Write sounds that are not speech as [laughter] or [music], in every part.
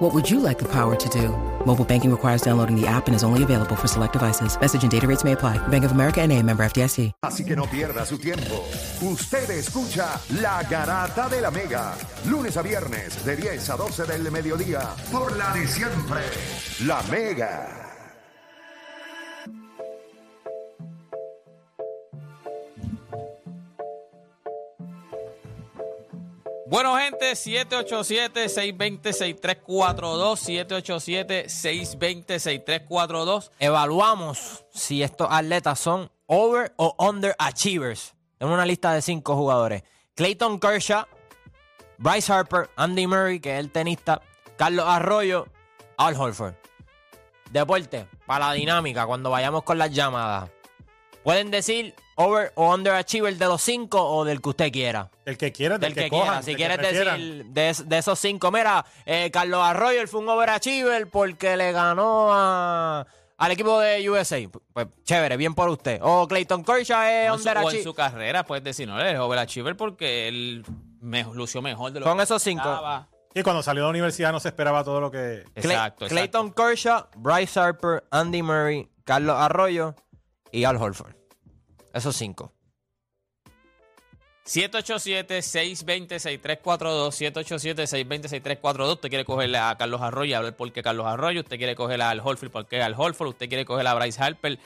What would you like the power to do? Mobile banking requires downloading the app and is only available for select devices. Message and data rates may apply. Bank of America and a member FDIC. Así que no pierda su tiempo. Usted escucha La Garata de la Mega. Lunes a viernes de 10 a 12 del mediodía. Por la de siempre. La Mega. Bueno, gente, 787-620-6342, 787-620-6342. Evaluamos si estos atletas son over o under achievers. Tenemos una lista de cinco jugadores. Clayton Kershaw, Bryce Harper, Andy Murray, que es el tenista, Carlos Arroyo, Al Holford. Deporte, para la dinámica, cuando vayamos con las llamadas. Pueden decir over o under achiever de los cinco o del que usted quiera. El que quiera, Del del, que, cojan, quiera. Si del quieres decir de, es- de esos cinco, mira, eh, Carlos Arroyo fue un overachiever porque le ganó a, al equipo de USA. Pues chévere, bien por usted. O Clayton Kershaw es O en, su, o en underachiever. su carrera, puedes decir, no, él es overachiever porque él me, lució mejor de lo Con que esos cinco. Y cuando salió de la universidad no se esperaba todo lo que... Clay- Exacto, exacto. Clayton Kershaw, Bryce Harper, Andy Murray, Carlos Arroyo y Al Horford. Esos cinco. 787-620-6342, 787-620-6342. Usted quiere cogerle a Carlos Arroyo y hablar por qué Carlos Arroyo. Usted quiere cogerle al Holford porque al Holford. Usted quiere coger a Bryce Harper.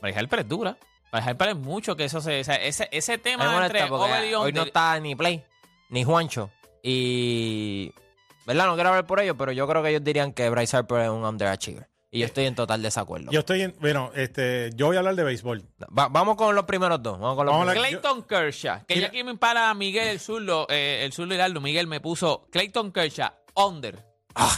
Bryce Harper es dura. Bryce Harper es mucho que eso se... o sea, ese, ese tema molesta entre porque over y hoy no está ni Play, ni Juancho. Y. ¿Verdad? No quiero hablar por ellos, pero yo creo que ellos dirían que Bryce Harper es un underachiever. Y yo estoy en total desacuerdo. Yo estoy en... Bueno, este, yo voy a hablar de béisbol. Va- vamos con los primeros dos. Vamos con los Vamos a primeros. hablar- Clayton Kershaw, que Mira. ya aquí me para Miguel el Zurdo, eh, el Zurdo Hidalgo, Miguel me puso Clayton Kershaw, under. Ah,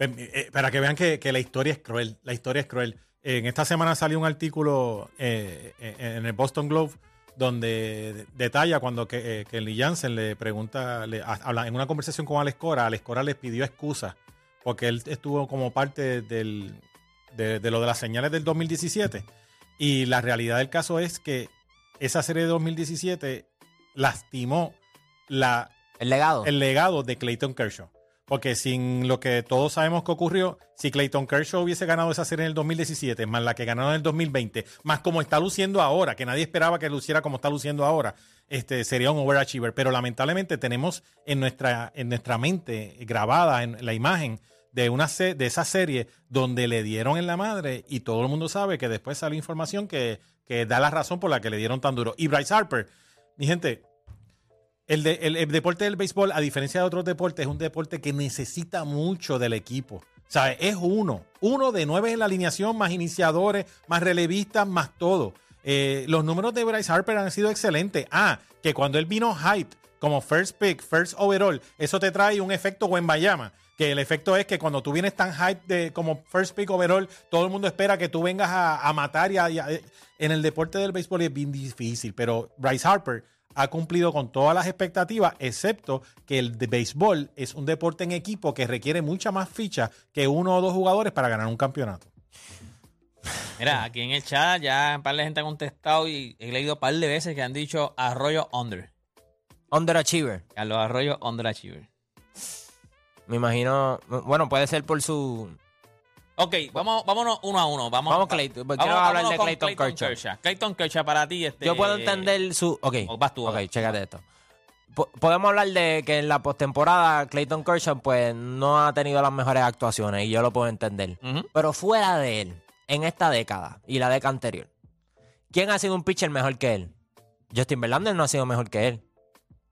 Eh, eh, para que vean que, que la historia es cruel. La historia es cruel. En esta semana salió un artículo eh, eh, en el Boston Globe donde detalla cuando que, eh, Kelly Jansen le pregunta, le, ha- habla, en una conversación con Alex Cora, Alex Cora les pidió excusa porque él estuvo como parte del, de, de lo de las señales del 2017 y la realidad del caso es que esa serie de 2017 lastimó la, el legado. el legado de Clayton Kershaw. Porque sin lo que todos sabemos que ocurrió, si Clayton Kershaw hubiese ganado esa serie en el 2017, más la que ganó en el 2020, más como está luciendo ahora, que nadie esperaba que luciera como está luciendo ahora, este sería un overachiever. Pero lamentablemente tenemos en nuestra, en nuestra mente grabada en la imagen de, una de esa serie donde le dieron en la madre y todo el mundo sabe que después sale información que, que da la razón por la que le dieron tan duro. Y Bryce Harper, mi gente, el, el- deporte del béisbol, a diferencia de otros deportes, es un deporte que necesita mucho del equipo. Sea, es uno. Uno de nueve en la alineación, más iniciadores, más relevistas, más todo. Eh, los números de Bryce Harper han sido excelentes. Ah, que cuando él vino hype como first pick, first overall, eso te trae un efecto Bayama. Que el efecto es que cuando tú vienes tan hype de, como first pick overall, todo el mundo espera que tú vengas a, a matar y a- y a- en el deporte del béisbol es bien difícil. Pero Bryce Harper ha cumplido con todas las expectativas, excepto que el de béisbol es un deporte en equipo que requiere mucha más ficha que uno o dos jugadores para ganar un campeonato. Mira, aquí en el chat ya un par de gente ha contestado y he leído un par de veces que han dicho Arroyo under. Underachiever. Carlos Arroyo underachiever. Me imagino. Bueno, puede ser por su. Ok, vamos, vámonos uno a uno. Vamos, Vamos, Clayton. Quiero hablar de con Clayton Kershaw. Clayton Kershaw para ti. Este, Yo puedo entender su. Ok. Oh, vas tú, ok, vas. chécate esto. Po- Podemos hablar de que en la postemporada Clayton Kershaw pues no ha tenido las mejores actuaciones y yo lo puedo entender. Pero fuera de él, en esta década y la década anterior, ¿quién ha sido un pitcher mejor que él? Justin Verlander no ha sido mejor que él.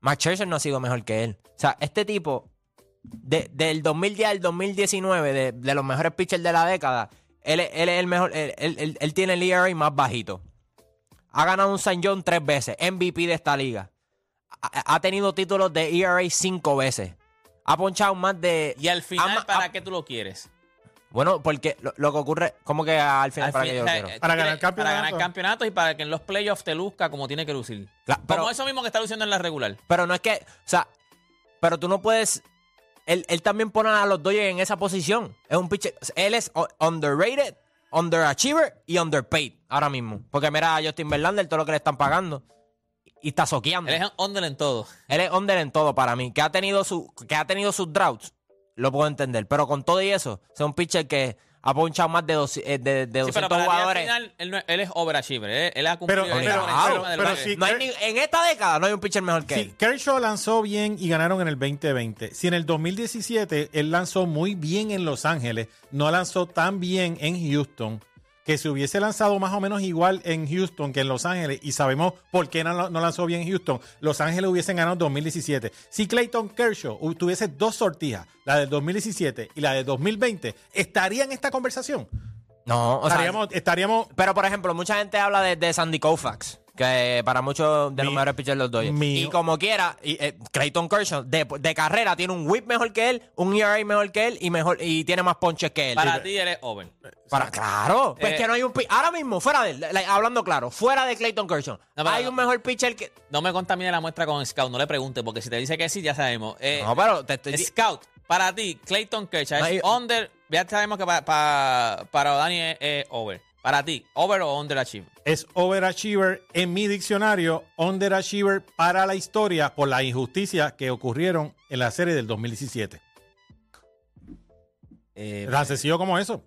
Max Scherzer no ha sido mejor que él. O sea, este tipo, de- del 2010 al 2019, de, de los mejores pitchers de la década, él, es- él es el mejor, él, él- él- él tiene el ERA más bajito. Ha ganado un St. John tres veces, MVP de esta liga. Ha, ha tenido títulos de ERA cinco veces. Ha ponchado más de... Y al final, Ama- ¿para a- qué tú lo quieres? Bueno, porque lo, lo que ocurre, como que al final Al para fin- que yo eh, Para tú ganar quieres- Para ganar campeonato. campeonatos y para que en los playoffs te luzca como tiene que lucir. Pero- como eso mismo que está luciendo en la regular. Pero no es que, o sea, pero tú no puedes. Él, él también pone a los Dodgers en esa posición. Es un pitcher. Él es underrated, underachiever y underpaid ahora mismo. Porque mira a Justin Verlander, todo lo que le están pagando. Y está soqueando. Él es under en todo. Él es under en todo para mí. Que ha tenido, su, que ha tenido sus droughts, lo puedo entender. Pero con todo y eso, es un pitcher que ha ponchado más de, dos, eh, de, de Sí, 200 pero jugadores. final, él, no es- él es overachiever. Él, él ha cumplido Pero- pero- No hay ni- en esta década no hay un pitcher mejor que Sí, él. Kershaw lanzó bien y ganaron en el 2020. Si en el 2017 él lanzó muy bien en Los Ángeles, no lanzó tan bien en Houston, que si hubiese lanzado más o menos igual en Houston que en Los Ángeles, y sabemos por qué no, no lanzó bien en Houston, Los Ángeles hubiesen ganado en 2017. Si Clayton Kershaw tuviese dos sortijas, la del 2017 y la del 2020, ¿estaría en esta conversación? No, o sea, estaríamos, estaríamos Pero, por ejemplo, mucha gente habla de, de Sandy Koufax, que para muchos de los Mi- mejores pitchers los Dodgers. mi- y como quiera, y, eh, Clayton Kershaw, de, de carrera, tiene un whip mejor que él, un ERA mejor que él y mejor y tiene más ponches que él. Para ti eres over. para- claro. Pues Eh, que no hay un Ahora mismo, fuera de like, hablando claro, fuera de Clayton Kershaw, No, hay no. un mejor pitcher que. No me contamine la muestra con Scout. No le pregunte, porque si te dice que sí, ya sabemos. Eh, No, pero te estoy. Scout, para ti, Clayton Kershaw No, es yo- under. Ya sabemos que pa- pa- para Dani es, es over. Para ti, over o underachiever. es overachiever en mi diccionario, underachiever para la historia por las injusticias que ocurrieron en la serie del 2017. Eh, Tan sencillo como eso.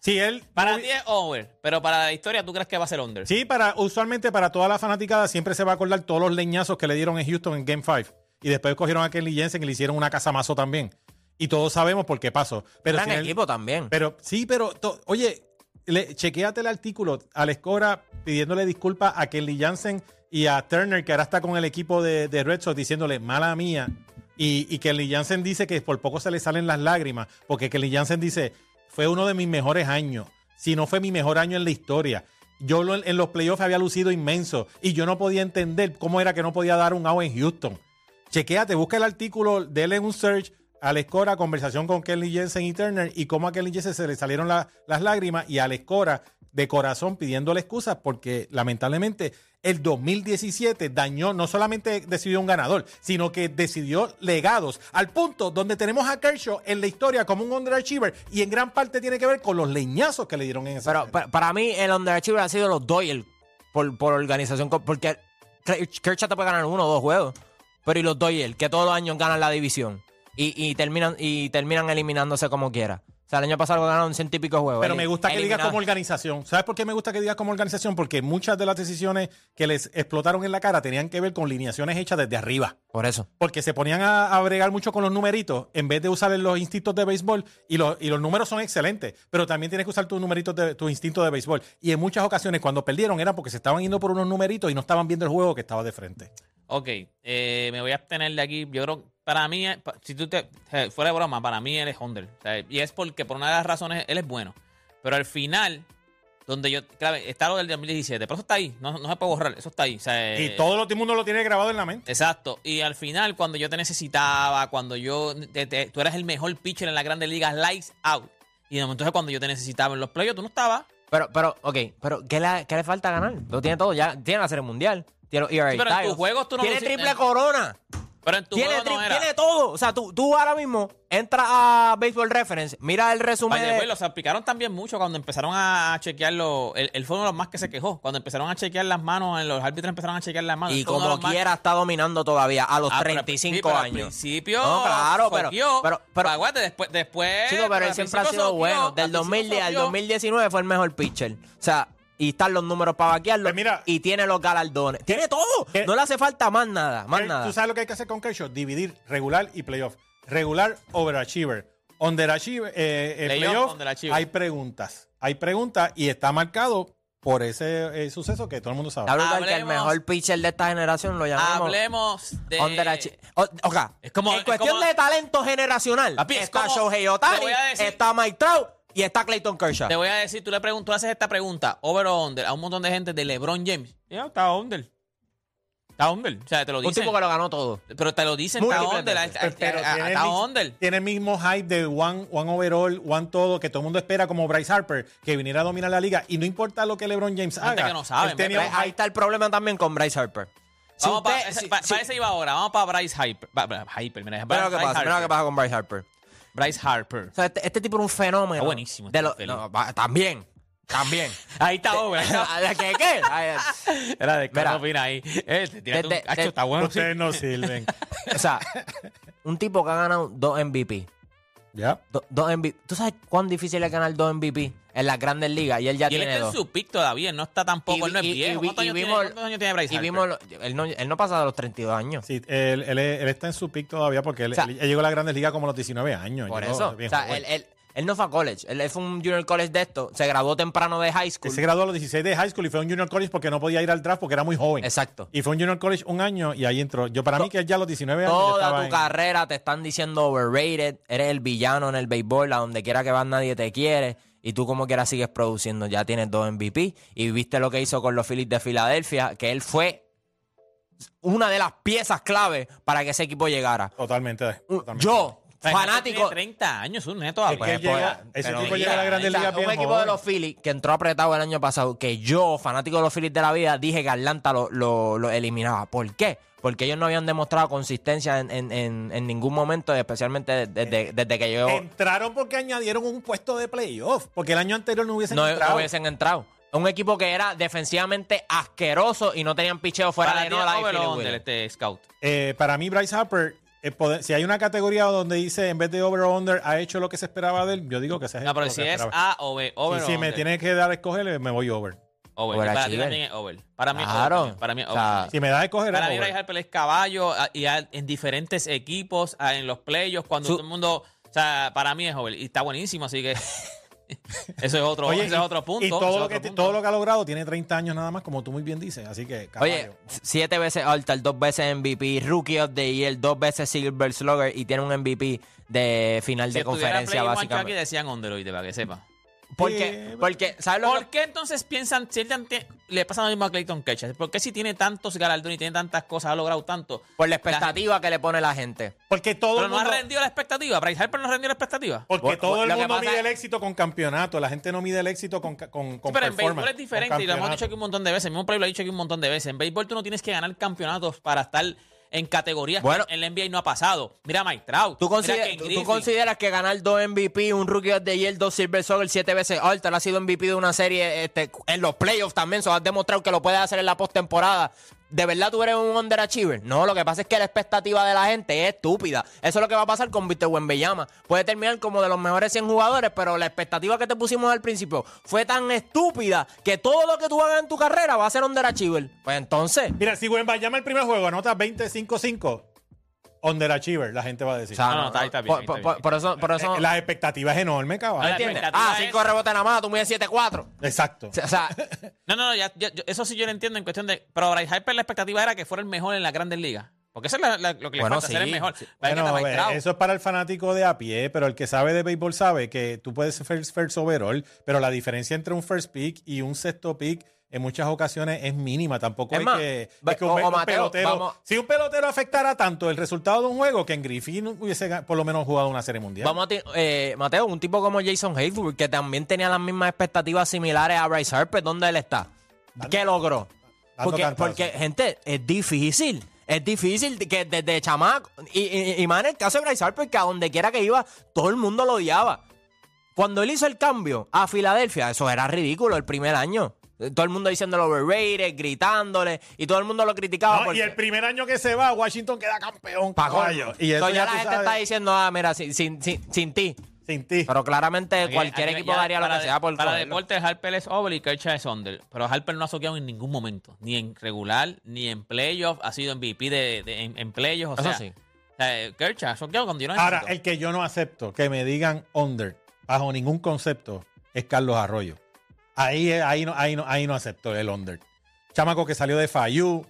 Si él para ti es over, pero para la historia, ¿tú crees que va a ser under? Sí, para, usualmente para toda la fanaticada siempre se va a acordar todos los leñazos que le dieron en Houston en Game 5. Y después cogieron a Kenley Jensen y le hicieron una casamazo también. Y todos sabemos por qué pasó. Pero, gran él- equipo también. pero sí, pero to- oye, le, chequéate el artículo a la Escora pidiéndole disculpas a Kenley Jansen y a Turner, que ahora está con el equipo de, Red Sox, diciéndole mala mía. Y, y Kenley Jansen dice que por poco se le salen las lágrimas, porque Kenley Jansen dice, fue uno de mis mejores años, si no fue mi mejor año en la historia. Yo en los playoffs había lucido inmenso y yo no podía entender cómo era que no podía dar un out en Houston. Chequéate, busca el artículo, dele un search Alex Cora, conversación con Kelly Jensen y Turner y cómo a Kelly Jensen se le salieron la- las lágrimas y Alex Cora de corazón pidiéndole excusas porque lamentablemente el 2017 dañó, no solamente decidió un ganador, sino que decidió legados al punto donde tenemos a Kershaw en la historia como un underachiever y en gran parte tiene que ver con los leñazos que le dieron en esa Pero para mí, el underachiever ha sido los Doyle por, por organización. Porque Kershaw te puede ganar uno o dos juegos. Pero y los Doyle, que todos los años ganan la división. Y, y terminan, y terminan eliminándose como quiera. O sea, el año pasado ganaron ciento y pico juegos. Pero me gusta que digas como organización. ¿Sabes por qué me gusta que digas como organización? Porque muchas de las decisiones que les explotaron en la cara tenían que ver con lineaciones hechas desde arriba. Por eso. Porque se ponían a, a bregar mucho con los numeritos en vez de usar los instintos de béisbol. Y los, y los números son excelentes. Pero también tienes que usar tus numeritos de tus instintos de béisbol. Y en muchas ocasiones, cuando perdieron, era porque se estaban yendo por unos numeritos y no estaban viendo el juego que estaba de frente. Ok, eh, me voy a abstener de aquí. Yo creo, para mí, eh, si tú te. eh, Fuera de broma, para mí él es. O sea, y es porque, por una de las razones, él es bueno. Pero al final, donde yo. Claro, está lo del 2017, pero eso está ahí. No, no se puede borrar, eso está ahí. O sea, Y eh, todo el mundo lo tiene grabado en la mente. Exacto. Y al final, cuando yo te necesitaba, cuando yo. te- te- tú eras el mejor pitcher en la grandes ligas, lights out. Y de momento, entonces, cuando yo te necesitaba en los playoffs, tú no estabas. Pero, pero, ok, pero ¿qué le, qué le falta ganar? Lo tiene todo, ya tiene la serie mundial. Tiene los ERA Sí, pero en tus juegos tú no Tiene triple corona. Pero en tu Tiene, juego no tri- era. tiene todo. O sea, tú, tú ahora mismo entras a Baseball Reference, mira el resumen. De- way, los salpicaron también mucho cuando empezaron a chequear los. Él, él fue uno de los más que se quejó. Cuando empezaron a chequear las manos, en los árbitros empezaron a chequear las manos. y Él fue uno de como los más- quiera está dominando todavía a los Ah, pero- 35 sí, pero Al años. principio. No, claro, pero- soqueó. pero- pero- aguante, después. después Chico, pero él al siempre ha principio sido soqueó, bueno. al Del principio 2010 al soqueó. 2019 fue el mejor pitcher. O sea, y están los números para vaquearlo. Pues mira- y tiene los galardones. Tiene todo. No le hace falta más nada. Más Eh, nada. ¿Tú sabes lo que hay que hacer con Kershaw? Dividir regular y playoff. Regular, overachiever. Underachiever, eh, eh, Playoff, playoff, underachiever. hay preguntas. Hay preguntas y está marcado por ese eh, suceso que todo el mundo sabe. Brutal que el Hablemos- mejor pitcher de esta generación lo llamamos. Hablemos de. O- ok. Es como- en es cuestión como- de talento generacional, Papi, es está como- Shohei Otani, está Mike Trout y está Clayton Kershaw. Te voy a decir, tú le preguntas, tú haces esta pregunta, over o under, a un montón de gente de LeBron James. Ya, está under. Está under. O sea, te lo Un dicen. tipo que lo ganó todo. Pero te lo dicen, está under. Está tiene, under. tiene el mismo hype de one, one overall, one todo, que todo el mundo espera como Bryce Harper, que viniera a dominar la liga. Y no importa lo que LeBron James Gente haga. que no sabe, él tenía ve, un Ahí hype. está el problema también con Bryce Harper. Si Vamos usted- para si- pa, si- ese iba ahora. Vamos para Bryce Hyper. Ba- ba- Hyper, mira. Mira lo que Bryce pasa, mira lo Harper. que pasa con Bryce Harper. Bryce Harper. O sea, este, este tipo era un fenómeno. Está buenísimo De este lo- infeliz. no, va- también, también. [laughs] Ahí está. ¿De qué? qué? [laughs] Era de Mira. Carlos opina ahí. Te tiraste Desde- un cacho, desde- está bueno. Ustedes no [laughs] sirven. o sea, un tipo que ha ganado dos MVP. ya. Do- dos MVP. ¿Tú sabes cuán difícil es ganar dos MVP en las grandes ligas? Y él ya Y él tiene está en dos. su pick todavía. él No está tampoco. él no es y- viejo. vi- ¿Cuántos y años tiene- vimos- cuántos años tiene Bryce y vimos él, no, él no pasa de los 32 años. Sí, él, él- él está en su pick todavía porque él, O sea, él llegó a la Grandes Ligas como a los 19 años. Por llegó eso. bien O sea, él, él- él no fue a college. Él, él fue un junior college de esto. Se graduó temprano de high Él school. se graduó a los 16 de high school y fue a un junior college porque no podía ir al draft porque era muy joven. Exacto. Y fue un junior college un año y ahí entró. Yo para mí que él ya a los 19 años Toda estaba tu en- carrera te están diciendo overrated, eres el villano en el béisbol, a donde quiera que vas nadie te quiere, y tú como quiera sigues produciendo, ya tienes dos MVP, y viste lo que hizo con los Phillies de Filadelfia, que él fue una de las piezas clave para que ese equipo llegara. Totalmente. Yo, fanático... Tiene 30 años, un neto Es que él llega- ese mira, llega a la sea, Ligas Un equipo joven. de los Phillies que entró apretado el año pasado, que yo, fanático de los Phillies de la vida, dije que Atlanta lo, lo- lo eliminaba. ¿Por qué? Porque ellos no habían demostrado consistencia en, en- en- en ningún momento, especialmente desde, desde que yo Entraron porque añadieron un puesto de playoff. Porque el año anterior no hubiesen no, entrado. no hubiesen entrado. Un equipo que era defensivamente asqueroso y no tenían picheo fuera Para de Nola y Philly este scout. Eh, para mí, Bryce Harper, eh, poder- si hay una categoría donde dice en vez de over o under, ha hecho lo que se esperaba de él, yo digo que se ha No, hecho pero lo si que es esperaba. A o B, over o si me under. tiene que dar a escoger, me voy over. Over. Para ti también es over. Para mí es Claro. over. Para mí es O over. sea, Si me da a escoger, Para es mí. Bryce Harper es caballo ah, y en diferentes equipos, ah, en los playoffs, cuando Su- todo el mundo. O sea, para mí es over. Y está buenísimo, así que. [laughs] eso es otro, Oye, ese y- es otro punto. Y todo lo, que, punto. todo lo que ha logrado tiene 30 años nada más, como tú muy bien dices. Así que, caballo. Oye, siete veces All-Star, dos veces MVP, Rookie of the Year, dos veces Silver Slugger y tiene un MVP de final si de conferencia, básicamente. decían under hoy, para que sepa. Porque, Sí, porque, ¿sabes lo que ¿Por qué entonces piensan, si él le pasa lo mismo a Clayton Kershaw? ¿Por qué si tiene tantos galardones y tiene tantas cosas, ha logrado tanto? Por la expectativa que le pone la gente. Porque todo Pero el no ha mundo, rendido la expectativa. Bryce Harper no rendió la expectativa. porque Bueno, todo el mundo mide es- el éxito con campeonato. La gente no mide el éxito con, con, con Sí, pero en béisbol es diferente y lo hemos dicho aquí un montón de veces. El mismo Play lo ha dicho aquí un montón de veces. En béisbol tú no tienes que ganar campeonatos para estar en categorías Bueno. que en la NBA no ha pasado. Mira Mike Trout. ¿Tú, consider- consideras que ganar dos MVP, un Rookie of the Year, dos Silver Slugger, siete veces All-Star, ha sido MVP de una serie este, en los playoffs también? So, has demostrado que lo puedes hacer en la postemporada. ¿De verdad tú eres un underachiever? No, lo que pasa es que la expectativa de la gente es estúpida. Eso es lo que va a pasar con Víctor Wembanyama. Puede terminar como de los mejores 100 jugadores, pero la expectativa que te pusimos al principio fue tan estúpida que todo lo que tú hagas en tu carrera va a ser underachiever. Pues entonces... Mira, si Wemba llama el primer juego, anota 25-5, underachiever, la gente va a decir. o sea, No, no, está bien, por, está por- bien. por eso... Por eso Eh, la expectativa es enorme, caballo. La ¿Entiendes? Ah, es- cinco rebotes nada más, tú mides 7-4. Exacto. O sea, [laughs] No, no, no, ya- eso sí yo lo entiendo en cuestión de. Pero Bryce Harper la expectativa era que fuera el mejor en las grandes ligas. Porque eso es la- la- lo que le Bueno, falta, ser el sí, mejor. sí. Bueno, eh, Trout. eso es para el fanático de a pie, pero el que sabe de béisbol sabe que tú puedes ser first, first overall, pero la diferencia entre un first pick y un sexto pick en muchas ocasiones es mínima. Tampoco Es hay más, que, va- es que un, Mateo, pelotero. vamos- si un pelotero afectara tanto el resultado de un juego que en Griffin hubiese por lo menos jugado una serie mundial. vamos a ti- eh, Mateo, un tipo como Jason Hayward, que también tenía las mismas expectativas similares a Bryce Harper, ¿dónde él está? ¿Qué logró? Porque, gente, es difícil. Es difícil que desde chamaco. Y, y, y más en el caso de Bryce Harper, que a donde quiera que iba, todo el mundo lo odiaba. Cuando él hizo el cambio a Filadelfia, eso era ridículo el primer año. Todo el mundo diciéndolo overrated, gritándole, y todo el mundo lo criticaba. No, porque- y el primer año que se va, Washington queda campeón. Pa' caballo. colmo. Y eso Entonces ya ya la gente sabes, está diciendo, ah, mira, sin, sin, sin, sin ti. sin ti. Pero claramente Aquí- cualquier aquí equipo daría lo que de- sea por Para deportes, Harper es over y Kershaw es under. Pero Harper no ha soqueado en ningún momento. Ni en regular, ni en playoff. Ha sido MVP de, de- en, en playoffs. O Eso sea, sí. Kershaw ha soqueado cuando yo no Ahora, el que yo no acepto que me digan under bajo ningún concepto es Carlos Arroyo. Ahí, ahí, no, ahí, no, ahí no acepto el under. Chamaco que salió de FAYU.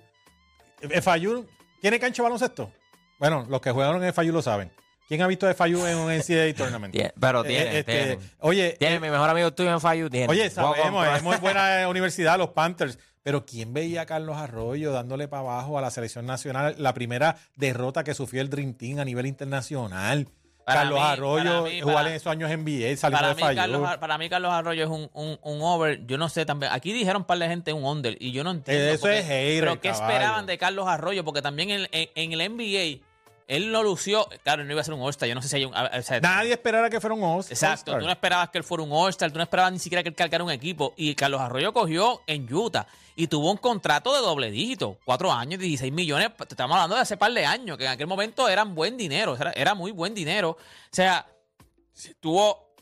FAYU, ¿tiene cancha de baloncesto? Bueno, los que jugaron en FAYU lo saben. ¿Quién ha visto FAYU en un NCAA tournament? Tiene- pero Eh, tiene, este, tiene. Oye, Tiene, eh, mi mejor amigo estuvo en Fayu, tiene. Oye, sabemos, es muy buena [laughs] universidad, los Panthers. Pero ¿quién veía a Carlos Arroyo dándole para abajo a la selección nacional? La primera derrota que sufrió el Dream Team a nivel internacional. Para Carlos mí- Arroyo para mí- jugar para- en esos años en NBA, saliendo Para de mí, fallo. Carlos, Ar- para mí, Carlos Arroyo es un, un, un over. Yo no sé también. Aquí dijeron un par de gente un under y yo no entiendo. Eso porque- es hater, Pero ¿qué esperaban de Carlos Arroyo? Porque también en, en- en el NBA, él no lució. Claro, no iba a ser un All-Star. Yo no sé si hay un. o sea, Nadie esperara que fuera un All- Exacto, All-Star. tú no esperabas que él fuera un All-Star, tú no esperabas ni siquiera que él cargara un equipo. Y Carlos Arroyo cogió en Utah y tuvo un contrato de doble dígito, cuatro años, 16 millones. Te estamos hablando de hace par de años, que en aquel momento eran buen dinero, era, era muy buen dinero. O sea, si tuvo.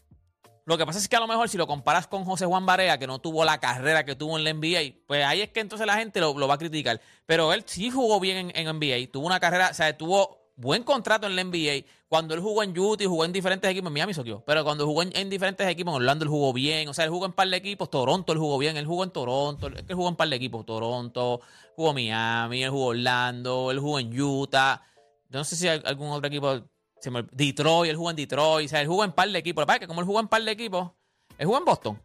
Lo que pasa es que a lo mejor si lo comparas con José Juan Barea, que no tuvo la carrera que tuvo en la NBA, pues ahí es que entonces la gente lo, lo va a criticar. Pero él sí jugó bien en, en NBA, tuvo una carrera, o sea, tuvo buen contrato en la NBA. Cuando él jugó en Utah y jugó en diferentes equipos, en Miami soqueó, pero cuando jugó en, en diferentes equipos, en Orlando él jugó bien, o sea, él jugó en par de equipos, Toronto él jugó bien, él jugó en Toronto, él, él jugó en par de equipos, Toronto, jugó Miami, él jugó Orlando, él jugó en Utah. Yo no sé si hay algún otro equipo, se me- Detroit, él jugó en Detroit, o sea, él jugó en par de equipos. Lo que pasa es que como él jugó en par de equipos, él jugó en Boston.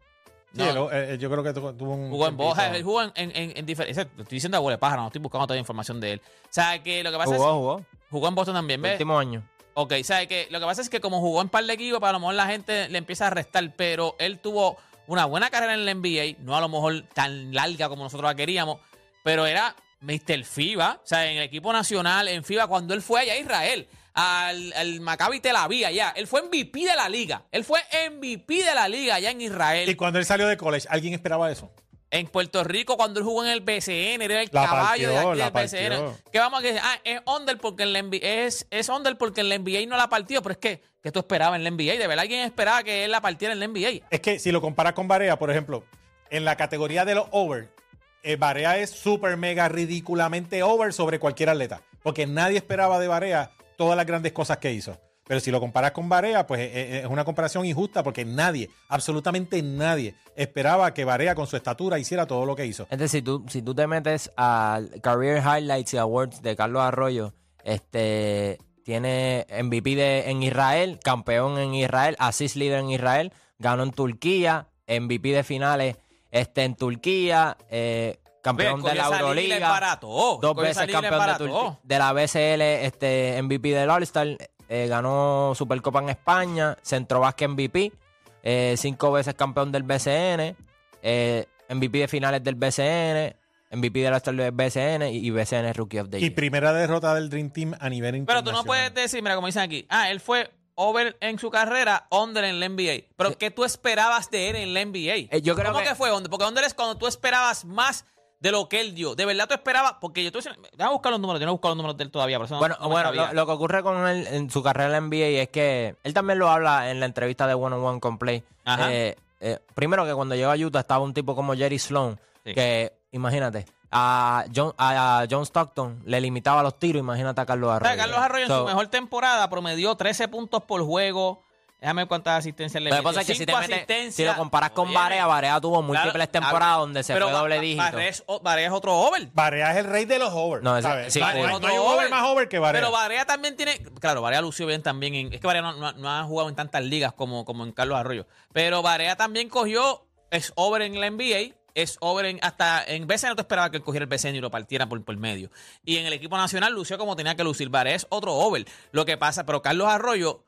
Sí, No, él- eh, yo creo que tu- tuvo un. Jugó en. Boston, él jugó en, en, en, en diferentes. Estoy diciendo abuelo de pájaro, no estoy buscando toda la información de él. O sea, que lo que pasa Jugó, es. jugó. Jugó en Boston también, ¿ves? Último año. Ok, ¿sabes que Lo que pasa es que como jugó en par de equipos, para a lo mejor la gente le empieza a restar, pero él tuvo una buena carrera en la NBA, no a lo mejor tan larga como nosotros la queríamos, pero era Mr. FIBA, o sea, en el equipo nacional, en FIBA, cuando él fue allá a Israel, al, al Maccabi Tel Aviv allá, él fue MVP de la liga, él fue MVP de la liga allá en Israel. Y cuando él salió de college, ¿alguien esperaba eso? En Puerto Rico, cuando él jugó en el BCN, era el La caballo partió, de la aquí del BCN. partió. Que vamos a decir, ah, es under porque en la NBA, es, es under porque en la NBA no la partió, pero es que, que tú esperabas en la NBA. De verdad, alguien esperaba que él la partiera en la NBA. Es que si lo comparas con Barea, por ejemplo, en la categoría de los over, eh, Barea es súper mega ridículamente over sobre cualquier atleta. Porque nadie esperaba de Barea todas las grandes cosas que hizo. Pero si lo comparas con Barea, pues eh, eh, es una comparación injusta porque nadie, absolutamente nadie, esperaba que Barea con su estatura hiciera todo lo que hizo. Es decir, tú, si tú te metes al Career Highlights y Awards de Carlos Arroyo, este tiene MVP de, en Israel, campeón en Israel, assist leader en Israel, ganó en Turquía, MVP de finales este, en Turquía, eh, campeón Ve, de la Euroliga, dos veces campeón de, de la BCL, este, MVP del All-Star, eh, ganó Supercopa en España, Centro Básquet MVP, eh, cinco veces campeón del BCN, eh, MVP de finales del BCN, MVP del All-Star del BCN y, y BCN Rookie of the Y Year. primera derrota del Dream Team a nivel Pero internacional. tú no puedes decir, mira, como dicen aquí, ah, él fue over en su carrera, under en la NBA. Pero ¿qué tú esperabas de él en la NBA? Eh, yo creo ¿Cómo que, que- fue under? Porque under es cuando tú esperabas más de lo que él dio. De verdad tú esperabas, porque yo tú déjame buscar los números, yo no he buscado los números de él todavía, eso Bueno, no bueno lo, lo que ocurre con él en su carrera en NBA es que él también lo habla en la entrevista de One on One con Play. Ajá. Eh, eh, primero que cuando llegó a Utah estaba un tipo como Jerry Sloan, Sí. que imagínate, a John, a John Stockton le limitaba los tiros, imagínate a Carlos O Arroyo. sea, Carlos Arroyo en su mejor temporada promedió 13 puntos por juego. Déjame ver cuántas asistencias le Lo que metió. pasa es que si, te Cinco metes- asistencias. si lo comparas con Oye, Barea, Barea tuvo múltiples claro, temporadas donde se pero fue doble dígito. Barea es, o- Barea es otro over. Barea es el rey de los over. No, ese- ¿sabes? sí, hay- no hay Otro un over más over que Barea. Pero Barea también tiene. Claro, Barea lució bien también. En, es que Barea no, no- no ha jugado en tantas ligas como, como en Carlos Arroyo. Pero Barea también cogió. Es over en la NBA. Es over en. Hasta en BCN no te esperaba que él cogiera el BCN y lo partiera por, por medio. Y en el equipo nacional lució como tenía que lucir. Barea es otro over. Lo que pasa, pero Carlos Arroyo.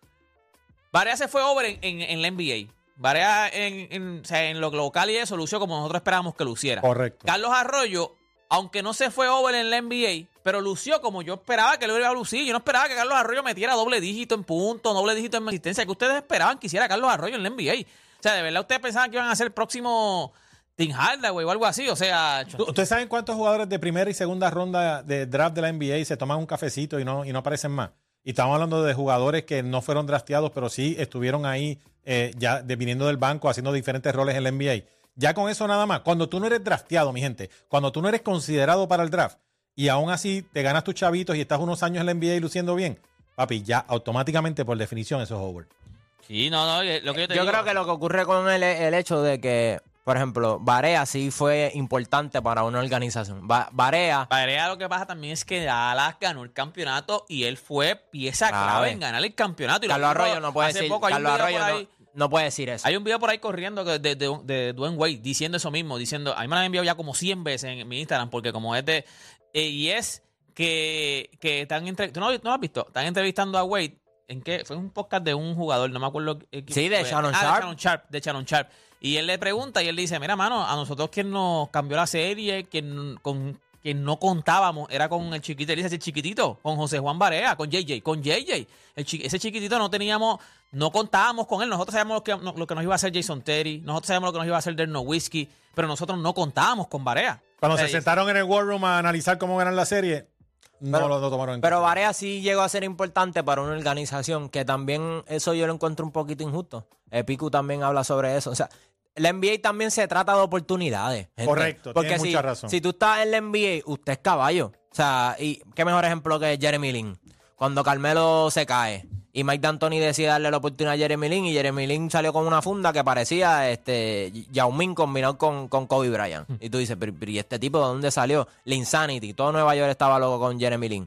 Barea se fue over en, en- en la NBA. Barea en, en, o sea, en lo local y eso lució como nosotros esperábamos que luciera. Correcto. Carlos Arroyo, aunque no se fue over en la NBA, pero lució como yo esperaba que lo iba a lucir. Yo no esperaba que Carlos Arroyo metiera doble dígito en punto, doble dígito en asistencia, que ustedes esperaban que hiciera Carlos Arroyo en la NBA. O sea, de verdad ustedes pensaban que iban a ser el próximo Tim Hardaway o algo así. O sea, ¿Tú- ¿Ustedes saben cuántos jugadores de primera y segunda ronda de draft de la NBA se toman un cafecito y no, y no aparecen más? Y estamos hablando de jugadores que no fueron drafteados, pero sí estuvieron ahí eh, ya de- viniendo del banco haciendo diferentes roles en la NBA. Ya con eso nada más. Cuando tú no eres drafteado, mi gente, cuando tú no eres considerado para el draft y aún así te ganas tus chavitos y estás unos años en la NBA y luciendo bien, papi, ya automáticamente por definición eso es over. sí, no, no, lo que yo te Yo digo- creo que lo que ocurre con él es el hecho de que, por ejemplo, Barea sí fue importante para una organización. Ba- Barea, Barea lo que pasa también es que Dallas ganó el campeonato y él fue pieza Clave. clave en ganar el campeonato. Y lo Carlos Arroyo no puede decir, poco Carlos Arroyo por no, ahí- no puede decir eso. Hay un video por ahí corriendo que de, de, de Dwayne Wade diciendo eso mismo, diciendo, a mí me lo han enviado ya como 100 veces en mi Instagram, porque como es de... eh, y es que, que están entre, ¿tú no, no lo has visto? Están entrevistando a Wade. ¿En qué? Fue un podcast de un jugador, no me acuerdo. eh, Sí, de fue. Shannon Ah, Sharp. De Shannon Sharp. De Shannon Sharp. Y él le pregunta y él le dice, mira, mano, a nosotros quien nos cambió la serie, quien, con quien no contábamos, era con el chiquito, él dice, ese chiquitito, con José Juan Barea, con JJ, con JJ. El chi- ese chiquitito no teníamos, no contábamos con él. Nosotros sabíamos lo que, lo que nos iba a hacer Jason Terry, nosotros sabíamos lo que nos iba a hacer Derno Whiskey, pero nosotros no contábamos con Barea. Cuando O sea, se sentaron en el War Room a analizar cómo ganar la serie, no Pero- lo no tomaron en Pero cuenta. Varea sí llegó a ser importante para una organización, que también eso yo lo encuentro un poquito injusto. Eh, Piku también habla sobre eso. O sea, la NBA también se trata de oportunidades. gente. Correcto, Porque tienes si, mucha razón. si tú estás en la NBA, usted es caballo. O sea, y qué mejor ejemplo que Jeremy Lin. Cuando Carmelo se cae y Mike D'Antoni decide darle la oportunidad a Jeremy Lin y Jeremy Lin salió con una funda que parecía este Yao Ming combinado con, con Kobe Bryant. Y tú dices, pero, pero ¿y este tipo de dónde salió? La Insanity. Todo Nueva York estaba loco con Jeremy Lin.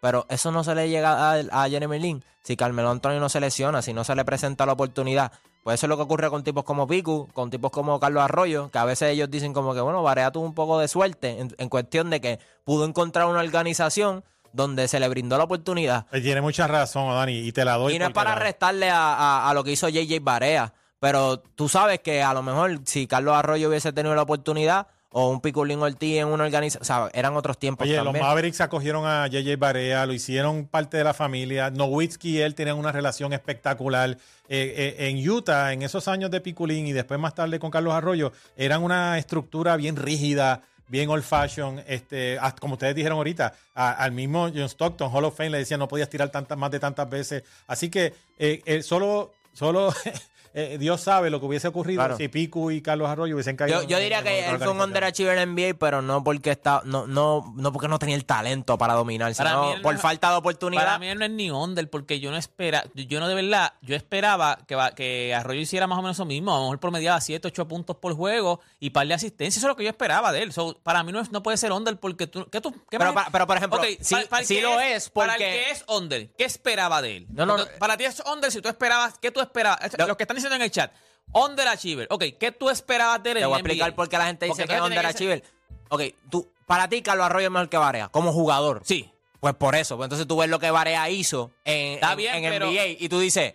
Pero eso no se le llega a, a Jeremy Lin si Carmelo Antonio no se lesiona, si no se le presenta la oportunidad. Pues eso es lo que ocurre con tipos como Piku, con tipos como Carlos Arroyo, que a veces ellos dicen como que, bueno, Barea tuvo un poco de suerte en, en cuestión de que pudo encontrar una organización donde se le brindó la oportunidad. Tiene mucha razón, Dani, y te la doy. Y no es para restarle a, a- a lo que hizo JJ Barea, pero tú sabes que a lo mejor si Carlos Arroyo hubiese tenido la oportunidad, o un Piculín Ortiz en una organización, o sea, eran otros tiempos Oye, los. Mavericks acogieron a JJ Barea, lo hicieron parte de la familia. Nowitzki y él tenían una relación espectacular. Eh, eh, en Utah, en esos años de Piculín y después más tarde con Carlos Arroyo, eran una estructura bien rígida, bien old fashion. Este, hasta como ustedes dijeron ahorita, al mismo John Stockton, Hall of Fame, le decían no podías tirar tantas, más de tantas veces. Así que eh, eh, solo, solo [laughs] eh, Dios sabe lo que hubiese ocurrido Claro. si Picu y Carlos Arroyo hubiesen caído. Yo, yo diría en que él fue un underachiever en NBA, pero no porque está, no, no, no porque no tenía el talento para dominar, Para sino mí él no por es- falta de oportunidad. Para mí él no es ni under porque yo no espera, yo no de verdad, yo esperaba que, va- que Arroyo hiciera más o menos lo mismo, a lo mejor promediaba 7, 8 puntos por juego y par de asistencia, eso es lo que yo esperaba de él. So, para mí no, es- no puede ser under porque tú, ¿qué tú qué Pero más- pa- pero, por ejemplo, Ok, sí- para- para el sí que lo es, Para el porque- que es under, ¿qué esperaba de él? No, no, Porque no. Para ti es under si tú esperabas, ¿qué tú esperabas? Lo- Los que están diciendo en el chat, under achiever, ok, ¿qué tú esperabas de él? Te voy a explicar por qué la gente dice Porque que es underachiever. Ok, tú, para ti Carlos Arroyo es mejor que Barea, como jugador. Sí. Pues por eso, pues entonces tú ves lo que Barea hizo en, Está en- bien, en pero- NBA y tú dices,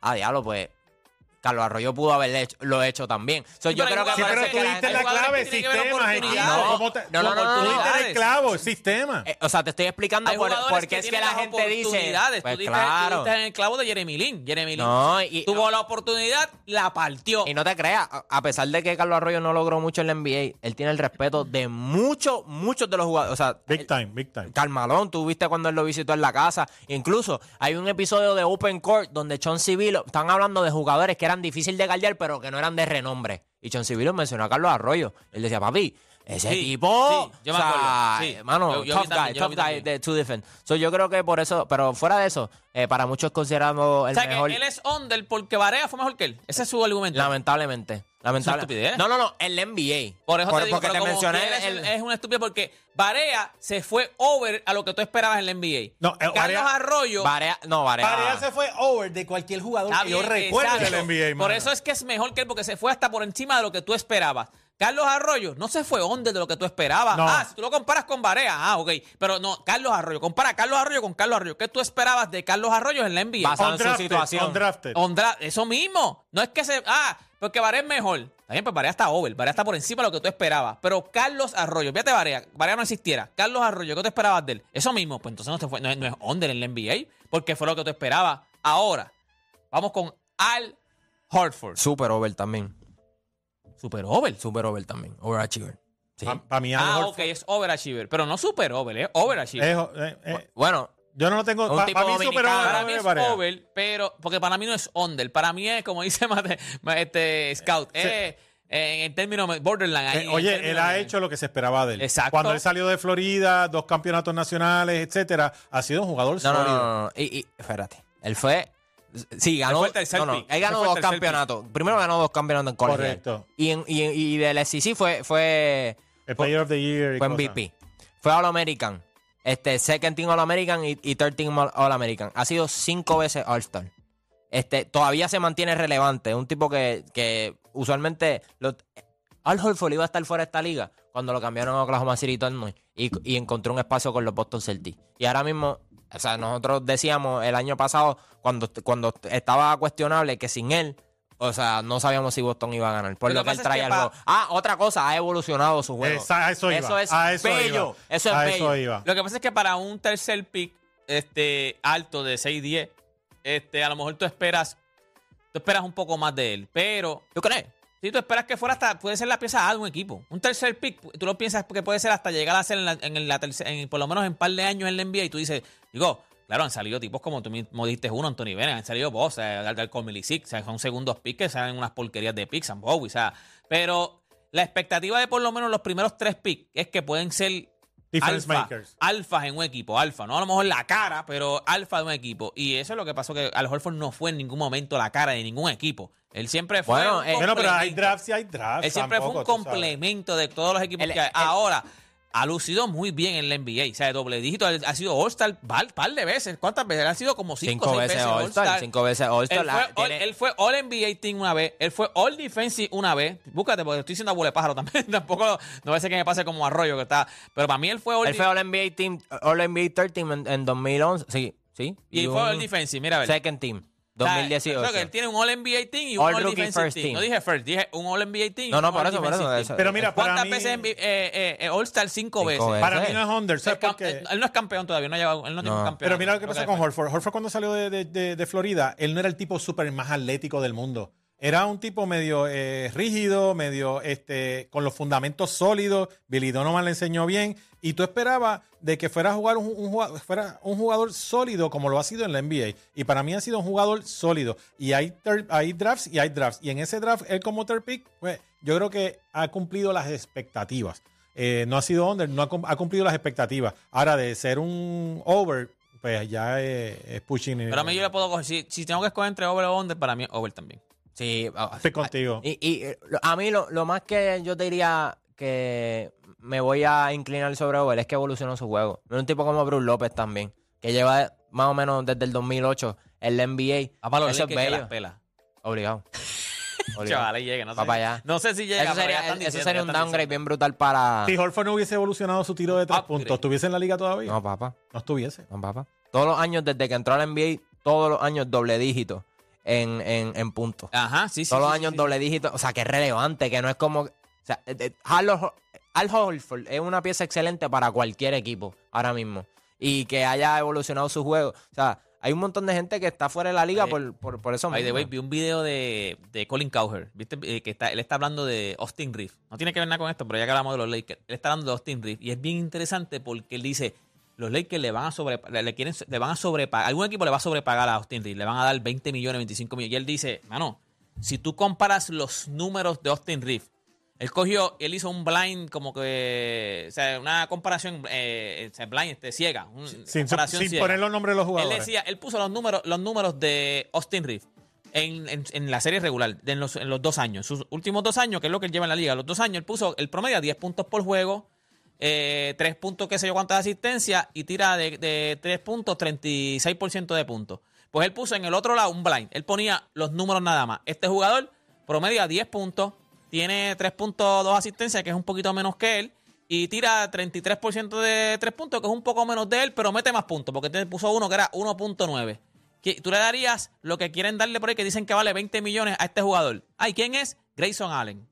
ah, diablo, pues Carlos Arroyo pudo haber hecho, lo hecho también. So, yo pero creo que Sí, pero tú diste la clave, sistema. ¿Cómo te- No, no, no, no, Tú diste el clavo, sistema. Eh, o sea, te estoy explicando por, que es que la gente dice. Pues claro. tú en el clavo de Jeremy Lin. Jeremy Lin tuvo la oportunidad, la partió. Y no te creas, a- a pesar de que Carlos Arroyo no logró mucho en la NBA, él tiene el respeto de muchos, muchos de los jugadores. O sea, Big time, big time. Carmalón, tú viste cuando él lo visitó en la casa. Incluso hay un episodio de Open Court donde Chon Civilo, están hablando de jugadores que eran difíciles de galdear, pero que no eran de renombre. Y Civilo mencionó a Carlos Arroyo. Él decía, papi, ese Sí, tipo. sí, yo me o sea, sí. Hermano, Yo- yo tough vi también, guy, yo lo tough guy de to defend. So, yo creo que por eso, pero fuera de eso, eh, para muchos el o sea mejor. que él es under porque Barea fue mejor que él. Ese es su argumento. Lamentablemente. Lamentable. estupidez. No, no, no, en la NBA. Por eso te digo, porque te como mencioné es, el- un- es una estupidez porque Barea se fue over a lo que tú esperabas en la NBA. No, eh, Carlos Barea- Arroyo. Barea- no, Barea. Barea se fue over de cualquier jugador Está que yo exacto. del NBA. Por mano. eso es que es mejor que él, porque se fue hasta por encima de lo que tú esperabas. Carlos Arroyo no se fue under de lo que tú esperabas. No. Ah, si tú lo comparas con Barea, ah, ok. Pero no, Carlos Arroyo. Compara a Carlos Arroyo con Carlos Arroyo. ¿Qué tú esperabas de Carlos Arroyo en la NBA? Basado en su situación. eso mismo. No es que se. Ah, porque Barea es mejor. Está bien, pues Barea está over. Barea está por encima de lo que tú esperabas. Pero Carlos Arroyo, fíjate Barea. Barea no existiera. Carlos Arroyo, ¿qué tú esperabas de él? Eso mismo. Pues entonces no, te fue, no, es, no es under en la NBA. Porque fue lo que tú esperabas. Ahora, vamos con Al Horford. Super over también. Super over. Super over también. Overachiever. Sí. Para mí, Ah, ok, es overachiever. Pero no super over, es overachiever. eh, eh, Bueno, yo no lo tengo. Un Para tipo mí, super over, Para mí es over, pero porque para mí no es under. Para mí es, como dice [laughs] Mate- ma- este Scout, es, eh, en términos borderline. ahí, Eh, oye, él ha de- hecho lo que se esperaba de él. Exacto. Cuando él salió de Florida, dos campeonatos nacionales, etcétera, ha sido un jugador no, sólido. no, no, no. Y, y, espérate. Él fue. Sí, ganó. no, no, él ganó dos campeonatos. Primero ganó dos campeonatos en colegial. Correcto. Y, en, y, y del SEC fue, fue, El Player of the Year. y fue. MVP. Fue All American. Este, second team All American y, y third team All American. Ha sido cinco veces All Star. Este, todavía se mantiene relevante. Un tipo que, que usualmente. Lo, Al Horford iba a estar fuera de esta liga cuando lo cambiaron a Oklahoma City Thunder y, y encontró un espacio con los Boston Celtics. Y ahora mismo, o sea, nosotros decíamos el año pasado, cuando, cuando estaba cuestionable, que sin él, o sea, no sabíamos si Boston iba a ganar. Por Lo lo, que él que al juego. Ah, otra cosa, ha evolucionado su juego. Esa- a eso iba. Eso es a eso bello. iba. Eso es a bello. eso iba. Lo que pasa es que para un tercer pick este, alto de 6-10, este, a lo mejor tú esperas, tú esperas un poco más de él. Pero ¿Tú crees? Si tú esperas que fuera hasta, puede ser la pieza A de un equipo. Un tercer pick, tú lo piensas que puede ser hasta llegar a ser en, la, en la por lo menos en un par de años en la NBA y tú dices, digo, claro, han salido tipos como tú mismo dijiste uno, Anthony Bennett, han salido vos, Alcor Milicic, o sea, son segundos picks que salen unas porquerías de picks, and Bowie, o sea, pero la expectativa de por lo menos los primeros tres picks es que pueden ser Difference alfa, makers. alfas en un equipo, alfa, no a lo mejor la cara, pero alfa de un equipo. Y eso es lo que pasó, que Al Horford no fue en ningún momento la cara de ningún equipo. Él siempre fue Bueno, un eh, pero hay drafts y hay drafts. Él siempre fue un complemento de todos los equipos El- que hay. el- Ahora, ha lucido muy bien en la NBA. O sea, de doble dígito, ha sido All-Star un par de veces. ¿Cuántas veces? Ha sido como cinco, Cinco veces veces All-Star. Cinco veces All-Star. Él la- fue, all, tiene- él fue All NBA Team una vez. Él fue All Defensive una vez. Búscate, porque estoy diciendo abuelo de pájaro también. [laughs] Tampoco, no a ser que me pase como arroyo que está. Pero para mí él fue All Él fue All NBA Team, All NBA Third Team en, en 2011. Sí, sí. Y fue All Defensive. Mira, a ver. Second Team, O sea, 2018. creo que él tiene un All NBA Team y un All All, Defensive First team. Team. No dije First, dije un All NBA Team. No, no, por All eso, por eso. Pero mira, para ¿Cuántas mí- veces en, eh, eh, eh, All-Star? Cinco, Cinco veces. veces. Para mí no es under, Él, ¿sabes por qué? él no es campeón todavía, no, ha llevado- él no, tiene un campeón. Pero mira lo que pasa con. Horford. Horford cuando salió de, de- de- de Florida, él no era el tipo súper más atlético del mundo. Era un tipo medio eh, rígido, medio este, con los fundamentos sólidos. Billy Donovan le enseñó bien. Y tú esperabas de que fuera a jugar un, un jugador, fuera un jugador sólido como lo ha sido en la NBA. Y para mí ha sido un jugador sólido. Y hay, hay drafts y hay drafts. Y en ese draft, él como third pick, pues, yo creo que ha cumplido las expectativas. Eh, no ha sido under, no ha, cum- ha cumplido las expectativas. Ahora, de ser un over, pues ya es, es pushing. Pero a mí yo le puedo coger. Si, si tengo que escoger entre over o under, para mí es over también. Sí, ah, Estoy contigo. Y, y, eh, a mí lo, lo más que yo te diría que me voy a inclinar sobre Over es que evolucionó su juego. No es un tipo como Bruce López también, que lleva más o menos desde el 2008 en la NBA. Va para los Eso es que las. Obligado. [laughs] Obligado. Chaval, ahí llegue, no sé. Para allá. No sé si llega. Eso pero ya sería, eso diciendo, sería ya un están downgrade diciendo. bien brutal para... Si Horford no hubiese evolucionado su tiro de tres puntos, ¿estuviese en la liga todavía? No, papá. No estuviese. No, papá. Todos los años desde que entró a la NBA, todos los años doble dígito en, en, en puntos. Ajá, sí, sí. Todos los sí, años sí, sí. doble dígito. O sea, que es relevante, que no es como. O sea, eh, eh, Al, Hor- Al Horford es una pieza excelente para cualquier equipo ahora mismo. Y que haya evolucionado su juego. O sea, hay un montón de gente que está fuera de la liga Ay, por, por, por eso the mismo. way, vi un video de, de Colin Cowherd, ¿viste? Eh, que está, él está hablando de Austin Reeves. No tiene que ver nada con esto, pero ya que hablamos de los Lakers, él está hablando de Austin Reeves y es bien interesante porque él dice, los Lakers le van a sobre, le, le quieren, le van a sobrepagar, algún equipo le va a sobrepagar a Austin Reeves, le van a dar 20 millones, 25 millones. Y él dice, mano, si tú comparas los números de Austin Reeves, él cogió, él hizo un blind como que, o sea, una comparación, eh, blind, este, ciega, Sin, comparación sin ciega. poner los nombres de los Él jugadores. decía, él puso los números, los números de Austin Reeves en, en- en la serie regular, de en, los, en los dos años. Sus últimos dos años, que es lo que él lleva en la liga, los dos años, él puso el promedio a 10 puntos por juego, eh, 3 puntos, qué sé yo, cuántas asistencias, y tira de, de 3 puntos, 36% de puntos. Pues él puso en el otro lado un blind. Él ponía los números nada más. Este jugador promedia 10 puntos, tiene 3.2 asistencias, que es un poquito menos que él, y tira 33% de 3 puntos, que es un poco menos de él, pero mete más puntos, porque te puso uno que era 1.9. ¿Qué- Tú le darías lo que quieren darle por ahí, que dicen que vale 20 millones a este jugador. Ay, ¿quién es? Grayson Allen.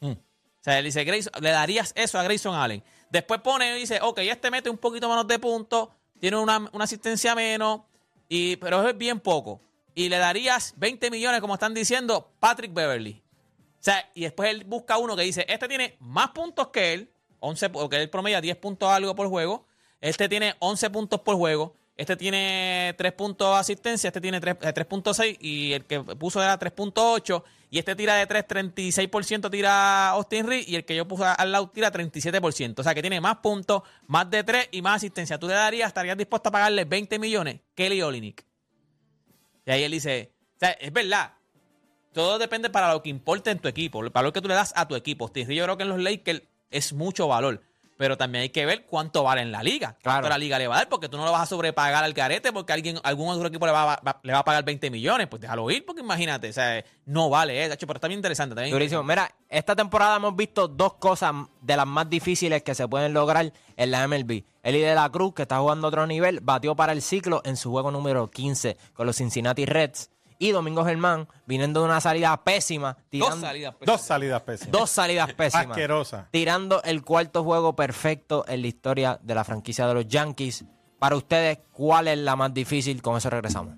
Mm. O sea, él dice, Grayson- le darías eso a Grayson Allen. Después pone y dice, ok, este mete un poquito menos de puntos, tiene una, una asistencia menos, y, pero es bien poco. Y le darías 20 millones, como están diciendo, Patrick Beverly. O sea, y después él busca uno que dice, este tiene más puntos que él, 11, porque él promedia 10 puntos algo por juego, este tiene 11 puntos por juego, este tiene 3 puntos de asistencia, este tiene 3 eh, 3.6 y el que puso era 3.8 y este tira de 3, 36% tira Austin Reed y el que yo puse al lado tira 37%. O sea, que tiene más puntos, más de 3 y más asistencia. ¿Tú le darías, estarías dispuesto a pagarle 20 millones? Kelly Olynyk. Y ahí él dice, o sea, es verdad, todo depende para lo que importa en tu equipo, para lo que tú le das a tu equipo. Yo creo que en los Lakers es mucho valor. pero también hay que ver cuánto vale en la liga. Claro. Cuánto la liga le va a dar, porque tú no lo vas a sobrepagar al carete porque alguien, algún otro equipo le va, a- va- le va a pagar 20 millones. Pues déjalo ir, porque imagínate, o sea, no vale, eh, pero está bien interesante. Está bien Durísimo. Mira, esta temporada hemos visto dos cosas de las más difíciles que se pueden lograr en la MLB. Eli de la Cruz, que está jugando a otro nivel, batió para el ciclo en su juego número 15 con los Cincinnati Reds. Y Domingo Germán, viniendo de una salida pésima, tirando Dos salidas. pues. Dos salidas pésimas. dos salidas [laughs] pésimas. Asquerosa. Tirando el cuarto juego perfecto en la historia de la franquicia de los Yankees. Para ustedes, ¿cuál es la más difícil? Con eso regresamos.